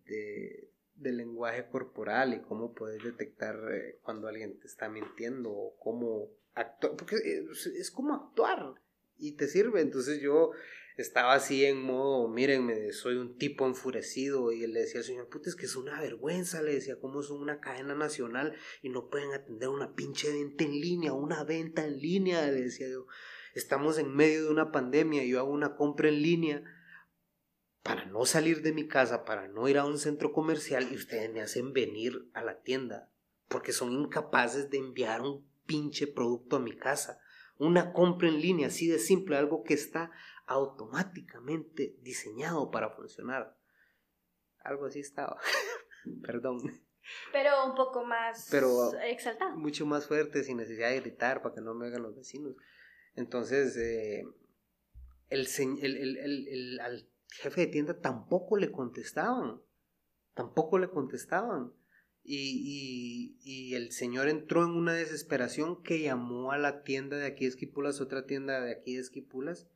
de, lenguaje corporal y cómo puedes detectar eh, cuando alguien te está mintiendo o cómo actuar, porque es, como actuar. y te sirve. Entonces yo estaba así en modo, mírenme, soy un tipo enfurecido y él le decía al señor, puta, es que es una vergüenza, le decía, como son una cadena nacional y no pueden atender una pinche venta en línea, una venta en línea, le decía yo, estamos en medio de una pandemia, yo hago una compra en línea para no salir de mi casa, para no ir a un centro comercial y ustedes me hacen venir a la tienda porque son incapaces de enviar un pinche producto a mi casa. Una compra en línea así de simple, algo que está automáticamente diseñado para funcionar. Algo así estaba. Perdón. Pero un poco más Pero exaltado. Mucho más fuerte, sin necesidad de gritar para que no me hagan los vecinos. Entonces, eh, el, el, al jefe de tienda tampoco le contestaban. Tampoco le contestaban. Y, y, y, el señor entró en una desesperación que llamó a la tienda de aquí de Esquipulas, otra tienda de aquí de Esquipulas,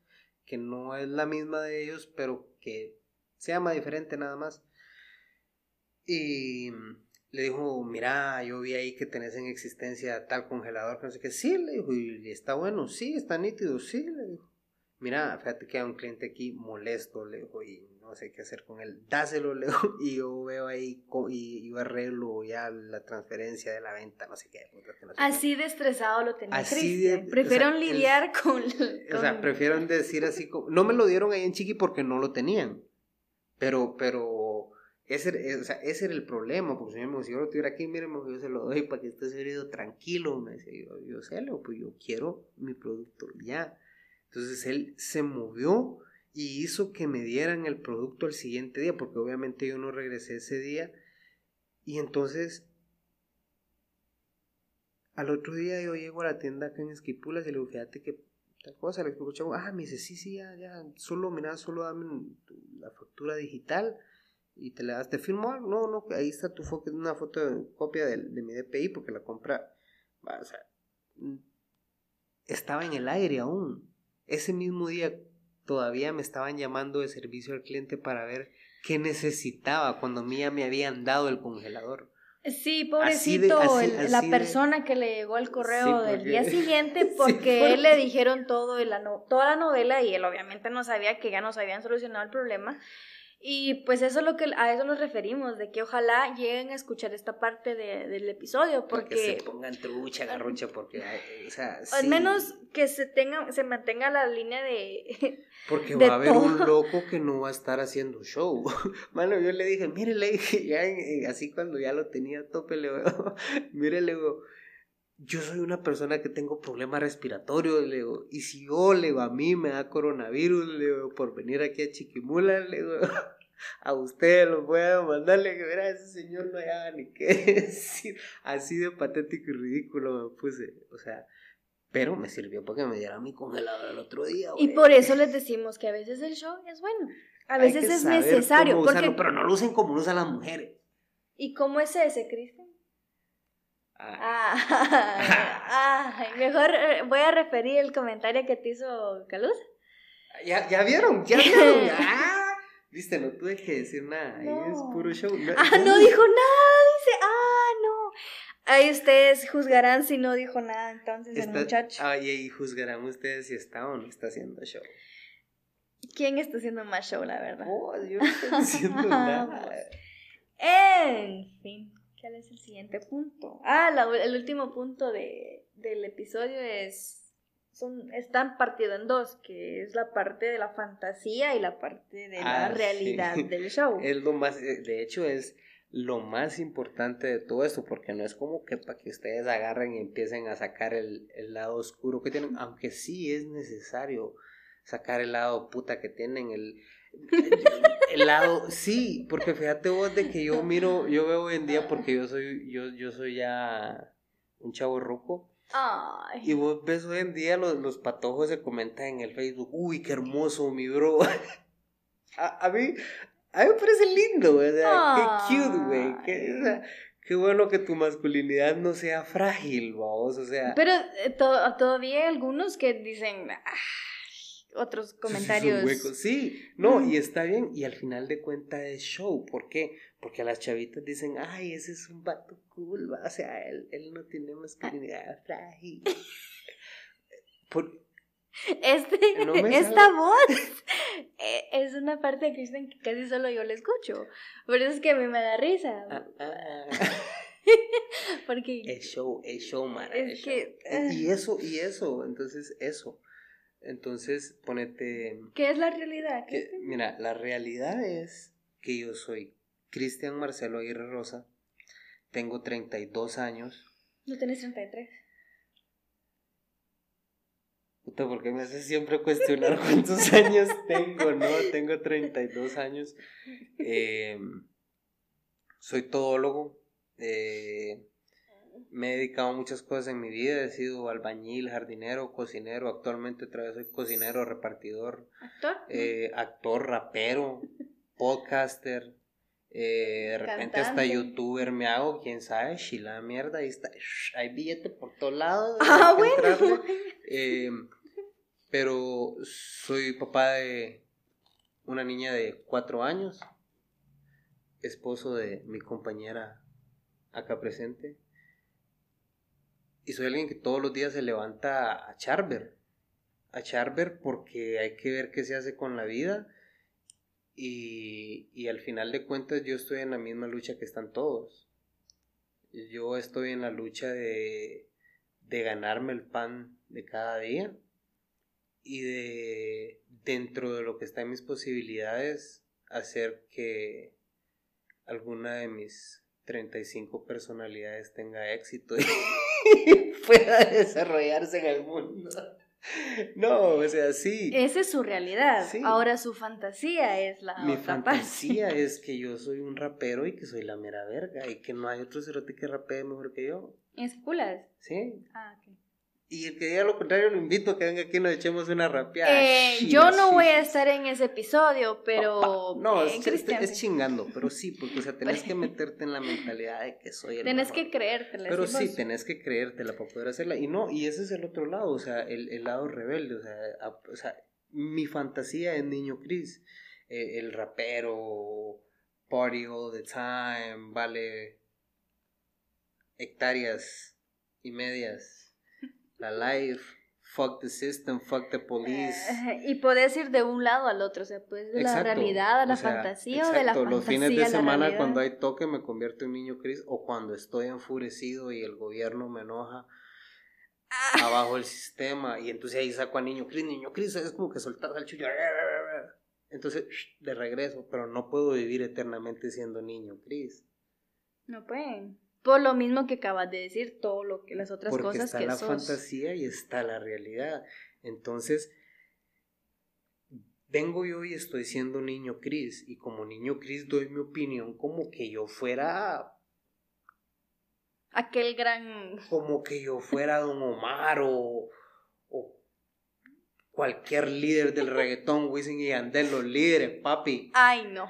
que no es la misma de ellos, pero que se llama diferente nada más. Y le dijo, mira, yo vi ahí que tenés en existencia tal congelador, que no sé qué. Sí, le dijo, y está bueno, sí, está nítido, sí, le dijo. Mira, fíjate que hay un cliente aquí molesto, le dijo, y no sé qué hacer con él. Dáselo, le dijo, y yo veo ahí, y yo arreglo ya la transferencia de la venta, no sé qué. así de estresado lo tenía así Prefiero lidiar con, O sea, prefieren decir así como... No me lo dieron ahí en Chiqui porque no lo tenían. Pero, pero... Ese, eh, o sea, ese era el problema, porque me, si yo lo tuviera aquí, miren, yo se lo doy para que esté servido tranquilo, me decía yo, yo sé, pues yo quiero mi producto ya. Entonces él se movió y hizo que me dieran el producto el siguiente día, porque obviamente yo no regresé ese día. Y entonces, al otro día yo llego a la tienda acá en Esquipulas y le digo, fíjate que tal cosa, le explico, ah, me dice, sí, sí, ya, ya, solo, mira, solo dame la factura digital y te la das, te firmo no, no, ahí está tu foto, una foto, copia de, de mi DPI, porque la compra, o sea, estaba en el aire aún. Ese mismo día todavía me estaban llamando de servicio al cliente para ver qué necesitaba cuando a mí ya me habían dado el congelador. Sí, pobrecito, la persona que le llegó el correo del día siguiente porque él le dijeron todo toda la novela y él obviamente no sabía que ya nos habían solucionado el problema y pues eso es lo que a eso nos referimos, de que ojalá lleguen a escuchar esta parte de, del episodio, porque... que se pongan trucha, garrucha, porque, o sea, Al menos que se tenga, se mantenga la línea de... Porque va a haber un loco que no va a estar haciendo show. Mano, yo le dije, mire, le dije, ya así cuando ya lo tenía a tope, le digo, mire, le digo, yo soy una persona que tengo problemas respiratorios, le digo, y si yo, le digo, a mí me da coronavirus, le digo, por venir aquí a Chiquimula, le digo, a usted lo voy a mandarle que verá, ese señor no haya ni qué decir, así de patético y ridículo me puse, o sea, pero me sirvió porque me diera mi congelador el otro día. Y por eso les decimos que a veces el show es bueno, a veces es necesario. Porque... pero no lo usen como lo usan las mujeres. ¿Y cómo es ese, Cristian? Ah, mejor eh, voy a referir el comentario que te hizo Caluz. Ya, ya vieron, ya vieron. Ah, viste, no tuve que decir nada. Ahí es puro show. ah, no dijo nada, dice. Ah, no. Ahí ustedes juzgarán si no dijo nada entonces el muchacho. Ah, y ahí juzgarán ustedes si está o no está haciendo show. ¿Quién está haciendo más show, la verdad? Oh, yo no estoy haciendo nada. En fin. ¿Cuál es el siguiente punto? Ah, el último punto de, del episodio es. Son, están partidos en dos, que es la parte de la fantasía y la parte de la ah, realidad del show. Es lo más, eh, de hecho, es lo más importante de todo esto, porque no es como que para que ustedes agarren y empiecen a sacar el, el lado oscuro que tienen, aunque sí es necesario sacar el lado puta que tienen, el lado, sí, porque fíjate vos de que yo miro, yo veo hoy en día porque yo soy, yo, yo soy ya un chavo rojo. Y vos ves hoy en día los, los patojos se comentan en el Facebook, uy, qué hermoso mi bro. a, mí, a mí me parece lindo, o sea, qué cute, güey. Qué, qué bueno que tu masculinidad no sea frágil, vos, o sea. Pero eh, todavía hay algunos que dicen, ah, otros comentarios. Sí, no, y está bien, y al final de cuentas es show, ¿por qué? Porque las chavitas dicen, ay, ese es un vato cool, o sea, él, él no tiene masculinidad frágil. Este, esta voz eh, es una parte de Kristen que casi solo yo la escucho. Por eso es que a mí me da risa. Ah, ah. Porque. Es show, es show, man. Es que. Y ah. eso, y eso. Entonces, eso. Entonces, ponete. ¿Qué es la realidad? mira, la realidad es que yo soy Cristian Marcelo Aguirre Rosa. Tengo 32 años. ¿No tienes 33? Puta, ¿por qué me haces siempre cuestionar cuántos años tengo? No, tengo 32 años. Eh, soy todólogo. Eh, me he dedicado a muchas cosas en mi vida. He sido albañil, jardinero, cocinero. Actualmente otra vez soy cocinero, repartidor. ¿Actor? Eh, actor, rapero, podcaster. Eh, de repente hasta youtuber me hago, quién sabe, la mierda, ahí está, hay billete por todos lados. Ah, bueno. Eh, pero soy papá de una niña de cuatro años, esposo de mi compañera acá presente. Y soy alguien que todos los días se levanta a charver. A charver porque hay que ver qué se hace con la vida y, y al final de cuentas yo estoy en la misma lucha que están todos. Yo estoy en la lucha de, de ganarme el pan de cada día y de dentro de lo que está en mis posibilidades hacer que alguna de mis 35 personalidades tenga éxito pueda desarrollarse en el mundo. No, o sea, sí. Esa es su realidad. Ahora su fantasía es la Mi fantasía es que yo soy un rapero y que soy la mera verga y que no hay otro cerote que rapee mejor que yo. ¿Es culas? Sí. Ah, ok. Y el que diga lo contrario lo invito a que venga aquí y nos echemos una rapeada. Eh, yo no voy a estar en ese episodio, pero... No, es, es, chingando, pero sí, porque o sea, tenés que meterte en la mentalidad de que soy el Tenés que creértela. Pero sí, tenés que creértela para poder hacerla. Y no, y ese es el otro lado, o sea, el, el lado rebelde, o sea, o sea, mi fantasía es Niño Chris, eh, el rapero, party all the time, vale hectáreas y medias la life, fuck the system, fuck the police. Eh, y puedes ir de un lado al otro, o sea, puedes de la realidad a la fantasía o de la fantasía Los fines de semana cuando hay toque me convierto en niño Cris o cuando estoy enfurecido y el gobierno me enoja ah. abajo el sistema y entonces ahí saco a niño Cris, niño Cris es como que soltar al chullo. Entonces, de regreso, pero no puedo vivir eternamente siendo niño Cris. No pueden. Por lo mismo que acabas de decir, todo lo que las otras Porque cosas está la fantasía y está la realidad. Entonces, vengo yo y estoy siendo niño Cris y como niño Cris doy mi opinión como que yo fuera aquel gran como que yo fuera Don Omar o cualquier líder del reggaetón, Wisin y Andel, los líderes, papi. Ay, no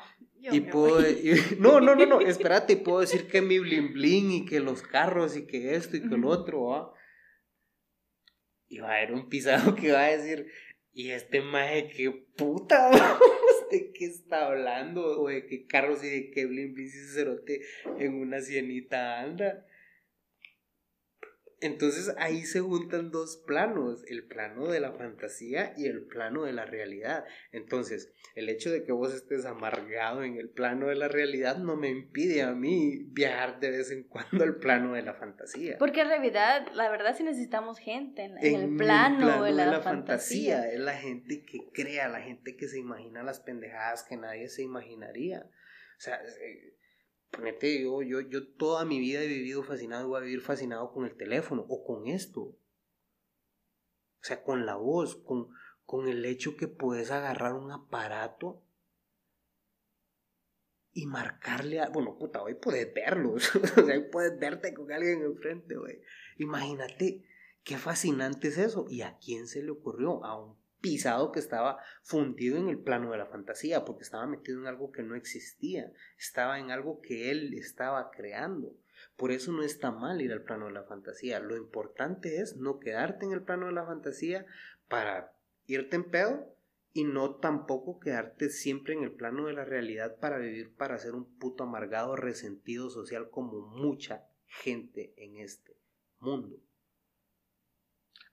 y puedo, no, no, no, no, espérate, puedo decir que mi blin blin y que los carros y que esto y que lo otro, ¿va? Y va a haber un pisado que va a decir, y este maje, qué puta, ¿de qué está hablando? O de qué carros y de qué blin blin se cerote en una cienita anda. Entonces ahí se juntan dos planos, el plano de la fantasía y el plano de la realidad. Entonces, el hecho de que vos estés amargado en el plano de la realidad no me impide a mí viajar de vez en cuando al plano de la fantasía. Porque en realidad, la verdad sí necesitamos gente en, el plano, de, la fantasía. Es la gente que crea, la gente que se imagina las pendejadas que nadie se imaginaría. O sea, eh, Ponete, yo, yo, yo toda mi vida he vivido fascinado voy a vivir fascinado con el teléfono o con esto. O sea, con la voz, con, con el hecho que puedes agarrar un aparato y marcarle a... Bueno, puta, hoy puedes verlo. o sea, hoy puedes verte con alguien enfrente, güey. Imagínate qué fascinante es eso. ¿Y a quién se le ocurrió? A un pisado que estaba fundido en el plano de la fantasía, porque estaba metido en algo que no existía, estaba en algo que él estaba creando. Por eso no está mal ir al plano de la fantasía. Lo importante es no quedarte en el plano de la fantasía para irte en pedo y no tampoco quedarte siempre en el plano de la realidad para vivir para ser un puto amargado resentido social como mucha gente en este mundo.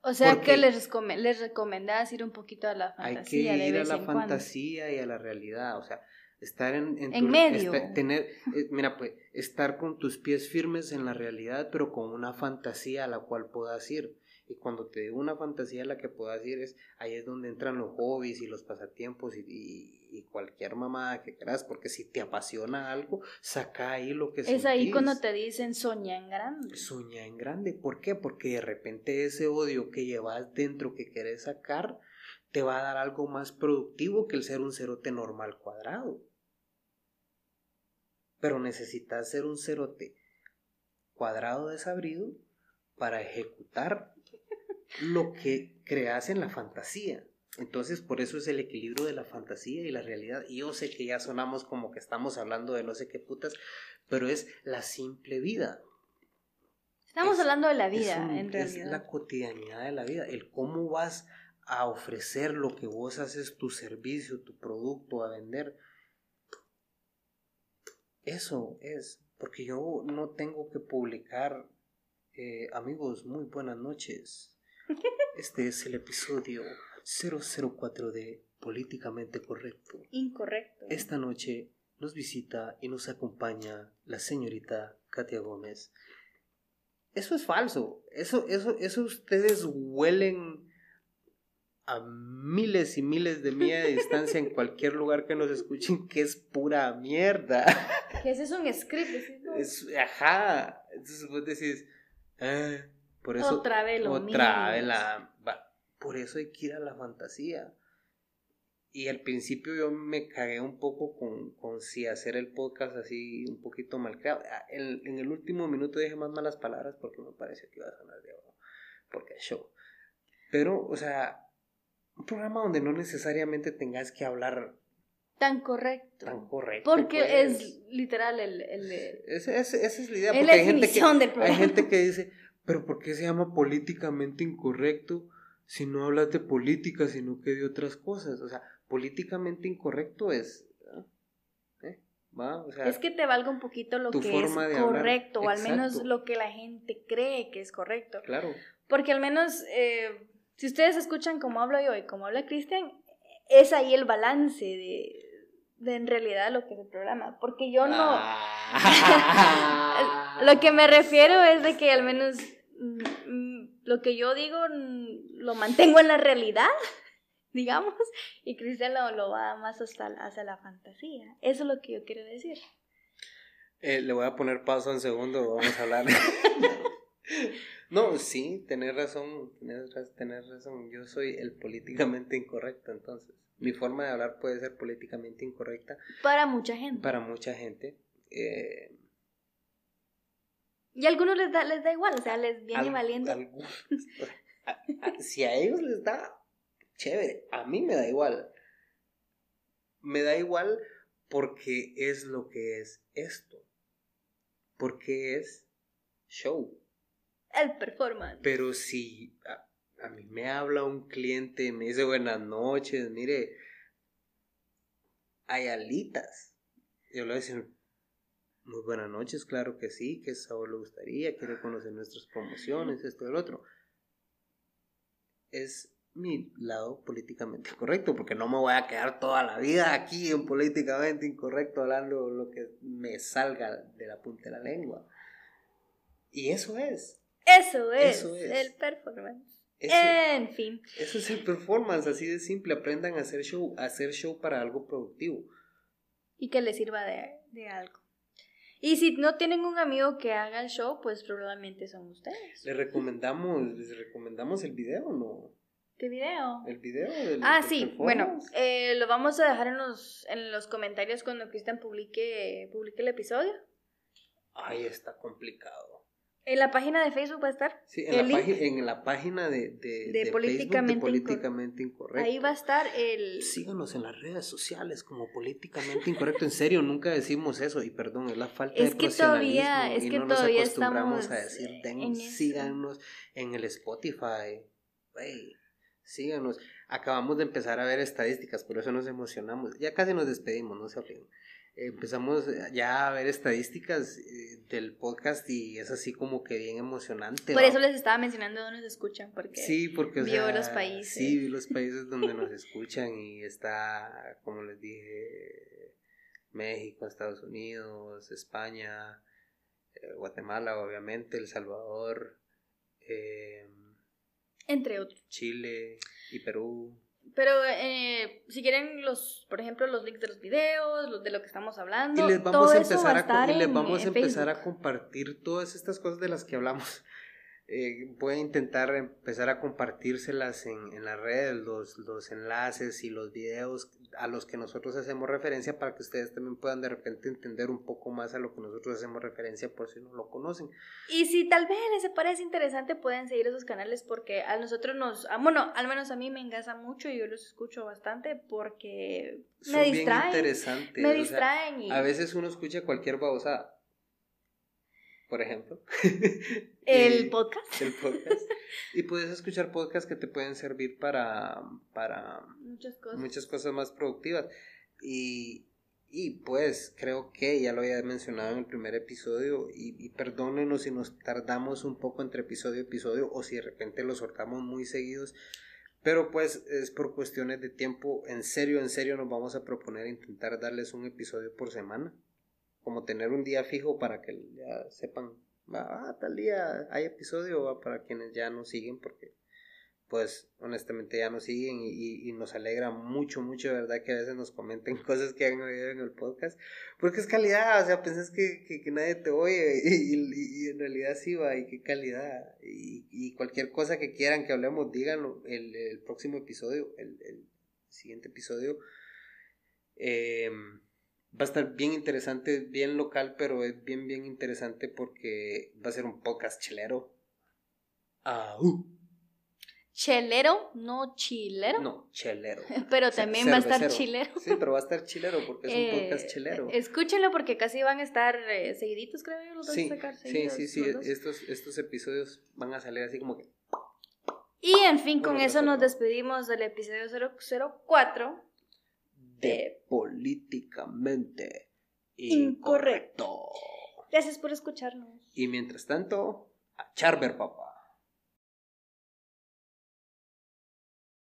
O sea que les, les recomendás ir un poquito a la fantasía. Hay que ir a la fantasía y a la realidad. O sea, estar en, en, medio. tener, eh, mira, pues, estar con tus pies firmes en la realidad, pero con una fantasía a la cual puedas ir. Y cuando te digo una fantasía la que puedas ir, es ahí es donde entran los hobbies y los pasatiempos y, cualquier mamada que quieras, porque si te apasiona algo, saca ahí lo que Es ahí cuando te dicen soña en grande. Soña en grande. ¿Por qué? Porque de repente ese odio que llevas dentro que quieres sacar te va a dar algo más productivo que el ser un cerote normal cuadrado. Pero necesitas ser un cerote cuadrado desabrido para ejecutar lo que creas en la fantasía. Entonces, por eso es el equilibrio de la fantasía y la realidad. Y yo sé que ya sonamos como que estamos hablando de no sé qué putas, pero es la simple vida. Estamos hablando de la vida, en realidad. Es la cotidianidad de la vida, el cómo vas a ofrecer lo que vos haces, tu servicio, tu producto, a vender. Eso es, porque yo no tengo que publicar, eh, amigos, muy buenas noches. Este es el episodio 004 de Políticamente Correcto. Incorrecto. Esta noche nos visita y nos acompaña la señorita Katia Gómez. Eso es falso. Eso, eso, eso ustedes huelen a miles y miles de millas de distancia en cualquier lugar que nos escuchen que es pura mierda. Que ese es un script. Es, ajá. Entonces vos decís, ah, por eso, otra vez lo Otra vez la... Por eso hay que ir a la fantasía. Y al principio yo me cagué un poco con, con si hacer el podcast así un poquito mal creado. Ah, en, en, el último minuto dije más malas palabras porque me pareció que iba a sonar de abajo. Porque es show. Pero, o sea, un programa donde no necesariamente tengas que hablar tan correcto. Tan correcto. Porque pues. es literal el... el, esa, es la idea. Porque hay gente, que, hay gente que dice, pero ¿por qué se llama políticamente incorrecto si no hablas de política, sino que de otras cosas? O sea, políticamente incorrecto es... ¿eh? ¿Va? O sea, es que te valga un poquito lo que es correcto, o al menos lo que la gente cree que es correcto. Claro. Porque al menos... Eh, si ustedes escuchan cómo hablo yo y cómo habla Cristian, es ahí el balance de, de, en realidad lo que es el programa. Porque yo no... Ah. lo que me refiero es de que al menos lo que yo digo mm, lo mantengo en la realidad, digamos, y Cristian lo, lo va más hasta hacia la fantasía. Eso es lo que yo quiero decir. Eh, le voy a poner paso en segundo, vamos a hablar. No, sí, tenés razón, tenés, razón. Yo soy el políticamente incorrecto, entonces. Mi forma de hablar puede ser políticamente incorrecta. Para mucha gente. Para mucha gente. Eh, y a algunos les da, les da igual, o sea, les viene valiendo. si a ellos les da, chévere. A mí me da igual. Me da igual porque es lo que es esto. Porque es show el performance. Pero si a, mí me habla un cliente me dice buenas noches, mire, hay alitas. Yo le voy a decir, muy buenas noches, claro que sí, que sabor le gustaría, quiere conocer nuestras promociones, esto y lo otro. Es mi lado políticamente correcto, porque no me voy a quedar toda la vida aquí en políticamente incorrecto hablando lo que me salga de la punta de la lengua. Y eso es. Eso es, el performance. en fin. Eso es el performance, así de simple. Aprendan a hacer show, a hacer show para algo productivo. Y que les sirva de, de algo. Y si no tienen un amigo que haga el show, pues probablemente son ustedes. Les recomendamos, les recomendamos el video, ¿no? ¿Qué video? El video del Ah, sí, bueno, eh, lo vamos a dejar en los, en los comentarios cuando Cristian publique, publique el episodio. Ay, está complicado. En la página de Facebook va a estar. Sí, en, la, en la, página de, de, políticamente, políticamente incorrecto. Ahí va a estar el. Síganos en las redes sociales como políticamente incorrecto. En serio, nunca decimos eso. Y perdón, es la falta es de que todavía, es que todavía estamos a decir, síganos en el Spotify. síganos. Acabamos de empezar a ver estadísticas, por eso nos emocionamos. Ya casi nos despedimos, no se olviden. Empezamos ya a ver estadísticas eh, del podcast y es así como que bien emocionante. Por eso les estaba mencionando dónde nos escuchan, porque sí, porque vio los países. Sí, los países donde nos escuchan y está, como les dije, México, Estados Unidos, España, eh, Guatemala, obviamente, El Salvador, eh, entre otros. Chile y Perú. Pero eh, si quieren los, por ejemplo, los links de los videos, los de lo que estamos hablando, y les vamos a empezar a, y les vamos a empezar a compartir todas estas cosas de las que hablamos eh, voy a intentar empezar a compartírselas en, en las redes, los, los, enlaces y los videos a los que nosotros hacemos referencia para que ustedes también puedan de repente entender un poco más a lo que nosotros hacemos referencia por si no lo conocen. Y si tal vez les parece interesante pueden seguir esos canales porque a nosotros nos, bueno, al menos a mí me engasa mucho y yo los escucho bastante porque me distraen. Bien interesantes. Me distraen. A veces uno escucha cualquier babosa por ejemplo. El podcast. El podcast. Y puedes escuchar podcasts que te pueden servir para, para muchas, cosas. muchas cosas más productivas. Y, y pues creo que ya lo había mencionado en el primer episodio y, y, perdónenos si nos tardamos un poco entre episodio y episodio o si de repente los soltamos muy seguidos. Pero pues es por cuestiones de tiempo. En serio, en serio nos vamos a proponer intentar darles un episodio por semana como tener un día fijo para que ya sepan, ah, tal día hay episodio para quienes ya nos siguen, porque pues honestamente ya nos siguen y, nos alegra mucho, mucho, de verdad, que a veces nos comenten cosas que han oído en el podcast, porque es calidad, o sea, pensás que, que, nadie te oye y, en realidad sí va, y qué calidad, y, cualquier cosa que quieran que hablemos, díganlo, el, el próximo episodio, el, el siguiente episodio, eh, Va a estar bien interesante, bien local, pero es bien, bien interesante porque va a ser un podcast chelero. Ah, uh. Chelero, no chilero. No, chelero. pero también va a estar chilero. Sí, pero va a estar chilero porque es un eh, podcast chelero. Escúchenlo porque casi van a estar eh, seguiditos, creo yo. Los sí, a sacar sí, sí, sí. Estos, estos episodios van a salir así como que. Y en fin, con eso nos despedimos del episodio 004 de políticamente incorrecto. Gracias por escucharnos. Y mientras tanto, a Charver, papá.